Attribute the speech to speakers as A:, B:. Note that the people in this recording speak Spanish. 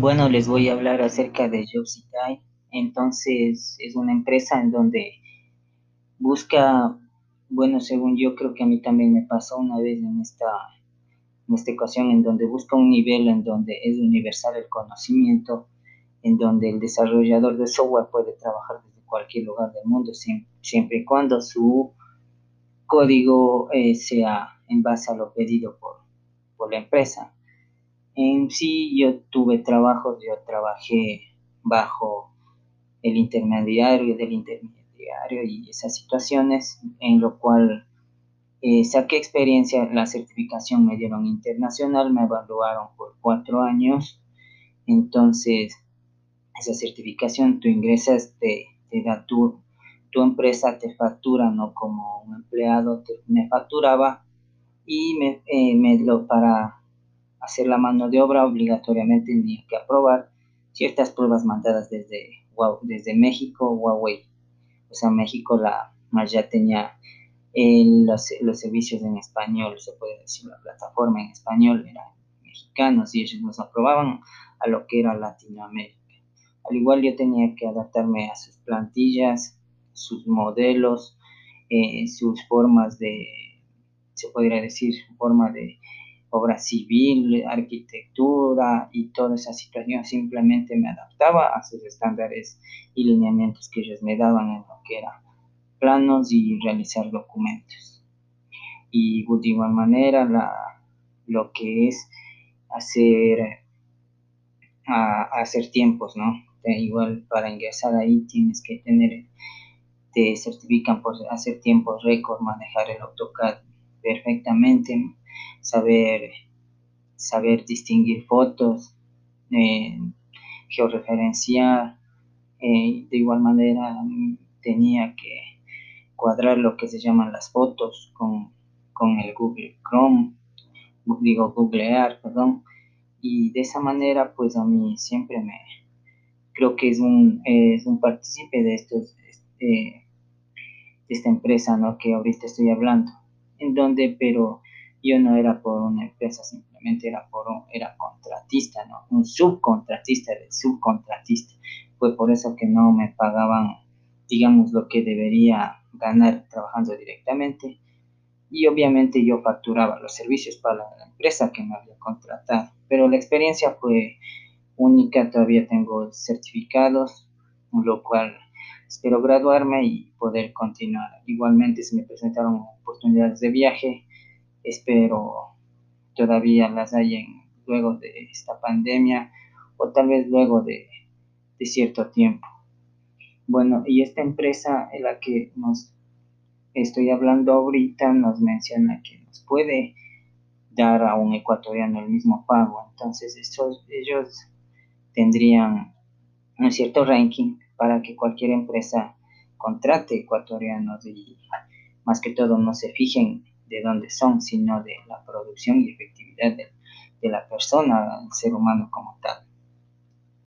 A: Bueno, les voy a hablar acerca de Jobsitai. Entonces, es una empresa en donde busca, bueno, según yo creo que a mí también me pasó una vez en esta, en esta ocasión, en donde busca un nivel en donde es universal el conocimiento, en donde el desarrollador de software puede trabajar desde cualquier lugar del mundo, siempre, y cuando su código eh, sea en base a lo pedido por, por la empresa. En sí yo tuve trabajos, yo trabajé bajo el intermediario del intermediario y esas situaciones en lo cual eh, saqué experiencia, la certificación me dieron internacional, me evaluaron por cuatro años, entonces esa certificación tú ingresas, te, te da tu, tu empresa, te factura, no como un empleado, me facturaba y me, eh, me lo para hacer la mano de obra, obligatoriamente tenía que aprobar ciertas pruebas mandadas desde, desde México, Huawei. O sea, México la, ya tenía los, los, servicios en español, se puede decir, la plataforma en español era mexicanos y ellos nos aprobaban a lo que era Latinoamérica. Al igual yo tenía que adaptarme a sus plantillas, sus modelos, eh, sus formas de, se podría decir, forma de obra civil, arquitectura y toda esa situación. Simplemente me adaptaba a sus estándares y lineamientos que ellos me daban en lo que eran planos y realizar documentos. Y de igual manera lo que es hacer, hacer tiempos, ¿no? igual para ingresar ahí tienes que tener, te certifican por hacer tiempos récord, manejar el AutoCAD perfectamente, saber, saber distinguir fotos, eh, georreferenciar. Eh, de igual manera tenía que cuadrar lo que se llaman las fotos con, el Google Chrome, digo Google Earth, perdón. Y de esa manera, pues a mí siempre me, creo que es un, es un partícipe de estos, este, de esta empresa, ¿no? Que ahorita estoy hablando, en donde, pero yo no era por una empresa, simplemente era por un, era contratista, ¿no? Un subcontratista del subcontratista. Fue por eso que no me pagaban, digamos, lo que debería ganar trabajando directamente. Y obviamente yo facturaba los servicios para la empresa que me había contratado. Pero la experiencia fue única, todavía tengo certificados, lo cual espero graduarme y poder continuar. Igualmente se me presentaron oportunidades de viaje espero todavía las hayan luego de esta pandemia o tal vez luego de, cierto tiempo. Bueno, y esta empresa en la que nos estoy hablando ahorita nos menciona que nos puede dar a un ecuatoriano el mismo pago. Entonces, ellos tendrían un cierto ranking para que cualquier empresa contrate ecuatorianos y más que todo no se fijen de dónde son, sino de la producción y efectividad de, de la persona, el ser humano como tal.